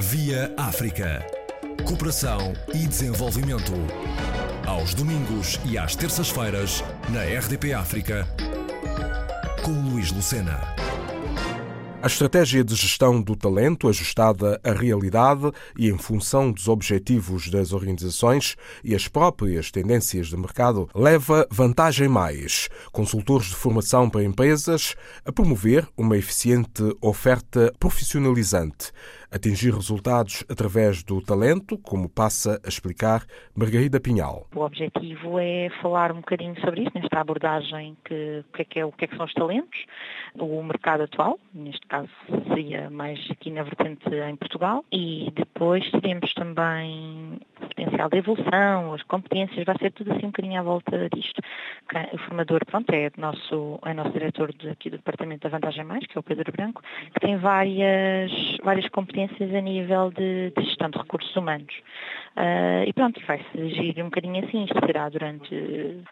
Via África. Cooperação e desenvolvimento. Aos domingos e às terças-feiras, na RDP África, com Luís Lucena. A estratégia de gestão do talento, ajustada à realidade e em função dos objetivos das organizações e as próprias tendências de mercado, leva Vantagem Mais, consultores de formação para empresas, a promover uma eficiente oferta profissionalizante atingir resultados através do talento, como passa a explicar Margarida Pinhal. O objetivo é falar um bocadinho sobre isso, nesta abordagem, que, o, que é que é, o que é que são os talentos, o mercado atual, neste caso seria mais aqui na vertente em Portugal, e depois teremos também o potencial de evolução, as competências, vai ser tudo assim um bocadinho à volta disto. O formador, pronto, é nosso, é nosso diretor aqui do Departamento da Vantagem Mais, que é o Pedro Branco, que tem várias, várias competências a nível de, de gestão de recursos humanos. Uh, e pronto, vai-se agir um bocadinho assim, isto será durante,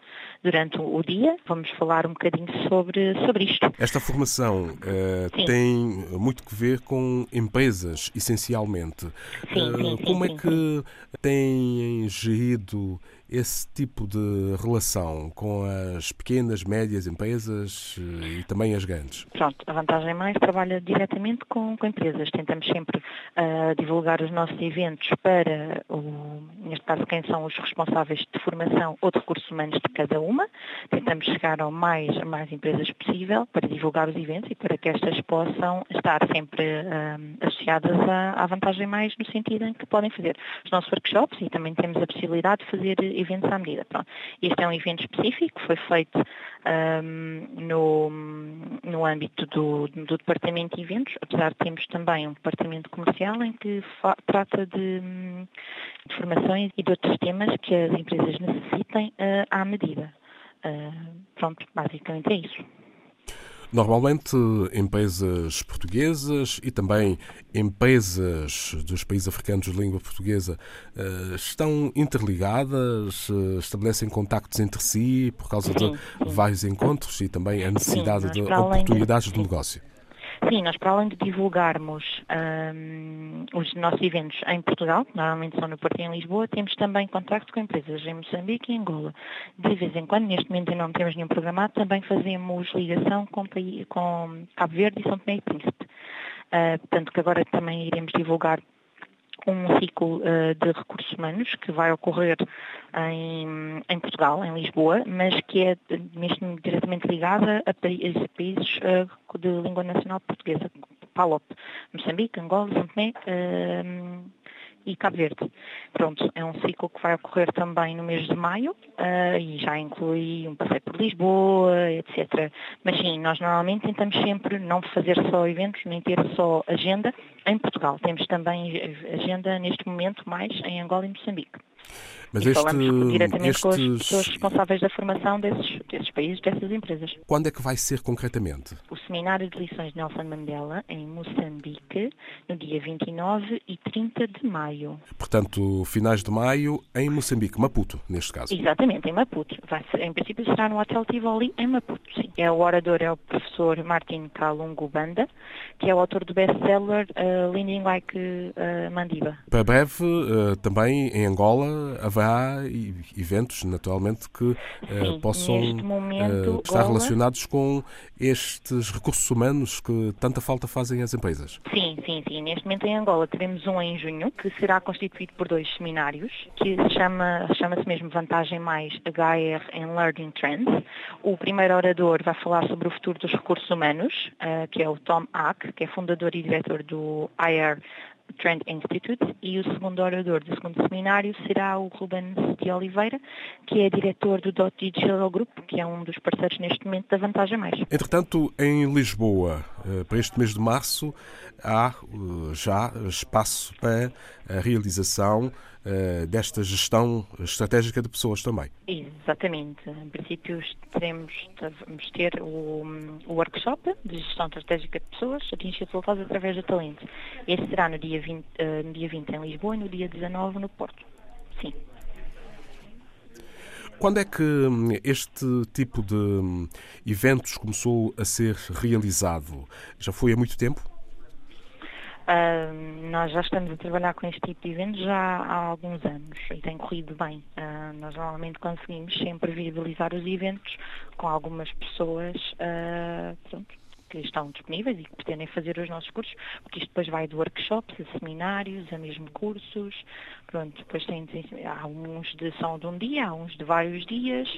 durante o dia. Vamos falar um bocadinho sobre, sobre isto. Esta formação uh, tem muito que ver com empresas, essencialmente. Sim, sim, como sim, é que têm gerido esse tipo de relação com as pequenas, médias empresas eh, e também as grandes? Pronto, a Vantagem Mais trabalha diretamente com, com empresas. Tentamos sempre uh, divulgar os nossos eventos para, o, neste caso, quem são os responsáveis de formação ou de recursos humanos de cada uma. Tentamos chegar ao mais, mais empresas possível para divulgar os eventos e para que estas possam estar sempre uh, associadas à, à Vantagem Mais no sentido em que podem fazer os nossos workshops e também temos a possibilidade de fazer eventos à medida. Pronto. Este é um evento específico, foi feito um, no, no âmbito do, do Departamento de Eventos, apesar de termos também um Departamento Comercial em que trata de, de, formações e de outros temas que as empresas necessitem uh, à medida. Uh, pronto, basicamente é isso. Normalmente, empresas portuguesas e também empresas dos países africanos de língua portuguesa eh, estão interligadas, eh, estabelecem contactos entre si por causa de vários encontros e também a necessidade de oportunidades de negócio. Sim, nós para além de divulgarmos um, os nossos eventos em Portugal, normalmente são no Porto e em Lisboa, temos também contacto com empresas em Moçambique e Angola. De vez em quando, neste momento não temos nenhum programado, também fazemos ligação com, com Cabo Verde e São Tomé e Príncipe. Uh, portanto, que agora também iremos divulgar um ciclo uh, de recursos humanos que vai ocorrer em, em, Portugal, em Lisboa, mas que é mesmo diretamente ligada a, países uh, de língua nacional portuguesa, PALOP, Moçambique, Angola, São Tomé, uh, e Cabo Verde. Pronto, é um ciclo que vai ocorrer também no mês de maio uh, e já inclui um passeio por Lisboa, etc. Mas sim, nós normalmente tentamos sempre não fazer só eventos, nem ter só agenda em Portugal. Temos também agenda neste momento mais em Angola e Moçambique. Mas e este, falamos diretamente estes... com as pessoas responsáveis da formação desses, desses países, dessas empresas. Quando é que vai ser concretamente? O Seminário de Lições de Nelson Mandela, em Moçambique, no dia 29 e 30 de maio. Portanto, finais de maio, em Moçambique, Maputo, neste caso. Exatamente, em Maputo. Vai ser, em princípio será no Hotel Tivoli, em Maputo, sim. É, o orador é o professor Martin Kalungu Banda, que é o autor do best-seller uh, Leaning Like uh, Mandiba. Para breve, uh, também em Angola, haverá eventos, naturalmente, que Sim, possam momento, estar Gola... relacionados com estes recursos humanos que tanta falta fazem às empresas. Sim, sim, sim. Neste momento em Angola teremos um em junho, que será constituído por dois seminários, que se chama, chama-se mesmo Vantagem Mais HR and Learning Trends. O primeiro orador vai falar sobre o futuro dos recursos humanos, uh, que é o Tom Ack, que é fundador e diretor do IR Trend Institute e o segundo orador do segundo seminário será o Rubens de Oliveira, que é diretor do Dot Digital Group, que é um dos parceiros neste momento da Vantagem Mais. Entretanto, em Lisboa, para este mês de março, há eh, já espaço para a realização eh, desta gestão estratégica de pessoas também. Exatamente. Em princípio, teremos, vamos ter o, o workshop de gestão estratégica de pessoas, atingir resultados através do talento. Esse será no dia, 20, uh, no dia 20 em Lisboa e no dia 19 no Porto. Sim. Quando é que hum, este tipo de hum, eventos começou a ser realizado? Já foi há muito tempo? Uh, nós já estamos a trabalhar com este tipo de eventos já há alguns anos e tem corrido bem. Uh, nós normalmente conseguimos sempre viabilizar os eventos com algumas pessoas uh, pronto, que estão disponíveis e que pretendem fazer os nossos cursos, porque isto depois vai de workshops, a seminários, a mesmo cursos. Pronto, depois tem, há uns de são de um dia, há uns de vários dias.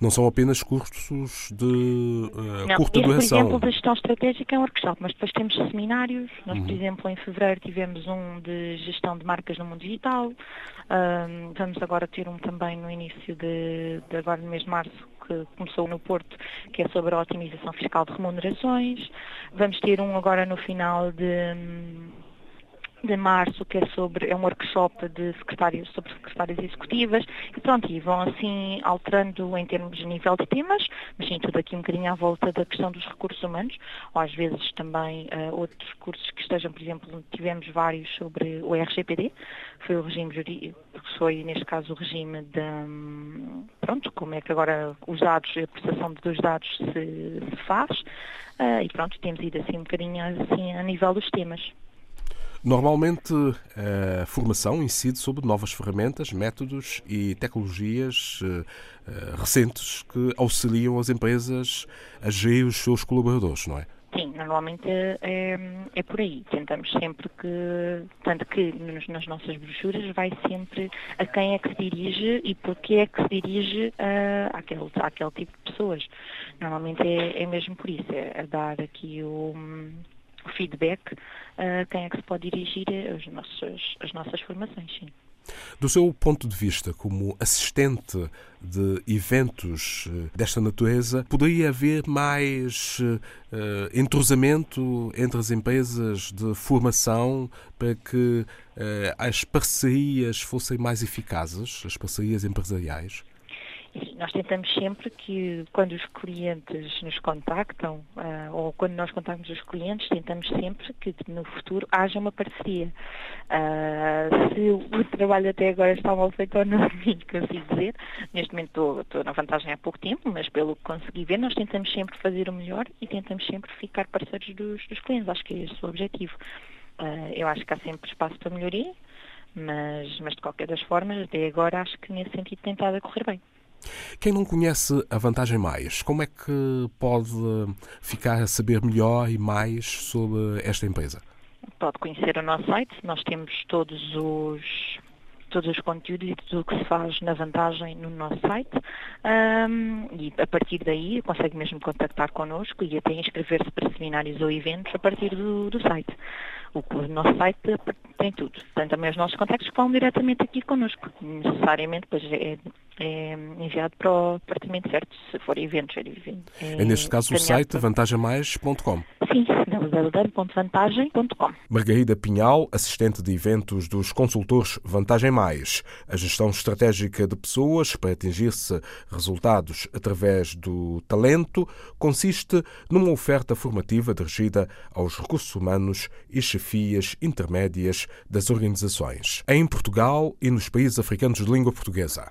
Não são apenas cursos de uh, Não, curta esse, duração. Por exemplo, da gestão estratégica é um workshop, mas depois temos seminários. Nós, por Uhum. exemplo, em fevereiro tivemos um de gestão de marcas no mundo digital. Vamos agora ter um também no início de, de agora no mês de março, que começou no Porto, que é sobre a otimização fiscal de remunerações. Vamos ter um agora no final de de março, que é sobre é um workshop de secretários sobre secretárias executivas e pronto, e vão assim alterando em termos de nível de temas, mas sim tudo aqui um bocadinho à volta da questão dos recursos humanos, ou às vezes também ah, outros cursos que estejam, por exemplo, tivemos vários sobre o RGPD, foi o regime jurídico, foi neste caso o regime da pronto, como é que agora os dados, a processação dos dados se, se faz, ah, e pronto, temos ido assim um bocadinho assim a nível dos temas. Normalmente, a formação incide sobre novas ferramentas, métodos e tecnologias eh, eh, recentes que auxiliam as empresas a gerir os seus colaboradores, não é? Sim, normalmente é, é por aí. Tentamos sempre que, tanto que nos- nas nossas brochuras vai sempre a quem é que se dirige e porquê é que se dirige a, àquele, tipo de pessoas. Normalmente é, é mesmo por isso, é a dar aqui o, o feedback a quem é que se pode dirigir as nossas, as nossas formações, sim. Do seu ponto de vista, como assistente de eventos eh, desta natureza, poderia haver mais eh, entrosamento entre as empresas de formação para que eh, as parcerias fossem mais eficazes, as parcerias empresariais? Nós tentamos sempre que, quando os clientes nos contactam, ah, ou quando nós contactamos os clientes, tentamos sempre que no futuro haja uma parceria. Ah, se o trabalho até agora está mal feito ou não, consigo dizer. Neste momento estou, estou na vantagem há pouco tempo, mas pelo que consegui ver, nós tentamos sempre fazer o melhor e tentamos sempre ficar parceiros dos, dos clientes. Acho que é esse o objetivo. Ah, eu acho que há sempre espaço para melhoria, mas, mas de qualquer das formas, até agora acho que nesse sentido tem estado a correr bem. Quem não conhece a Vantagem Mais, como é que pode ficar a saber melhor e mais sobre esta empresa? Pode conhecer o nosso site, nós temos todos os todos os conteúdos e tudo o que se faz na vantagem no nosso site Ahm, e a partir daí consegue mesmo contactar connosco e até inscrever-se para seminários ou eventos a partir do, do site. O, nosso site tem tudo, tem também os nossos contactos que vão diretamente aqui connosco. Necessariamente depois é, é enviado para o departamento certo, se for eventos. É, É neste caso o site vantagemais.com. Sim, www.vantagem.com. Margarida Pinhal, assistente de eventos dos consultores Vantagem Mais, a gestão estratégica de pessoas para atingir-se resultados através do talento, consiste numa oferta formativa dirigida aos recursos humanos e chefias intermédias das organizações, em Portugal e nos países africanos de língua portuguesa.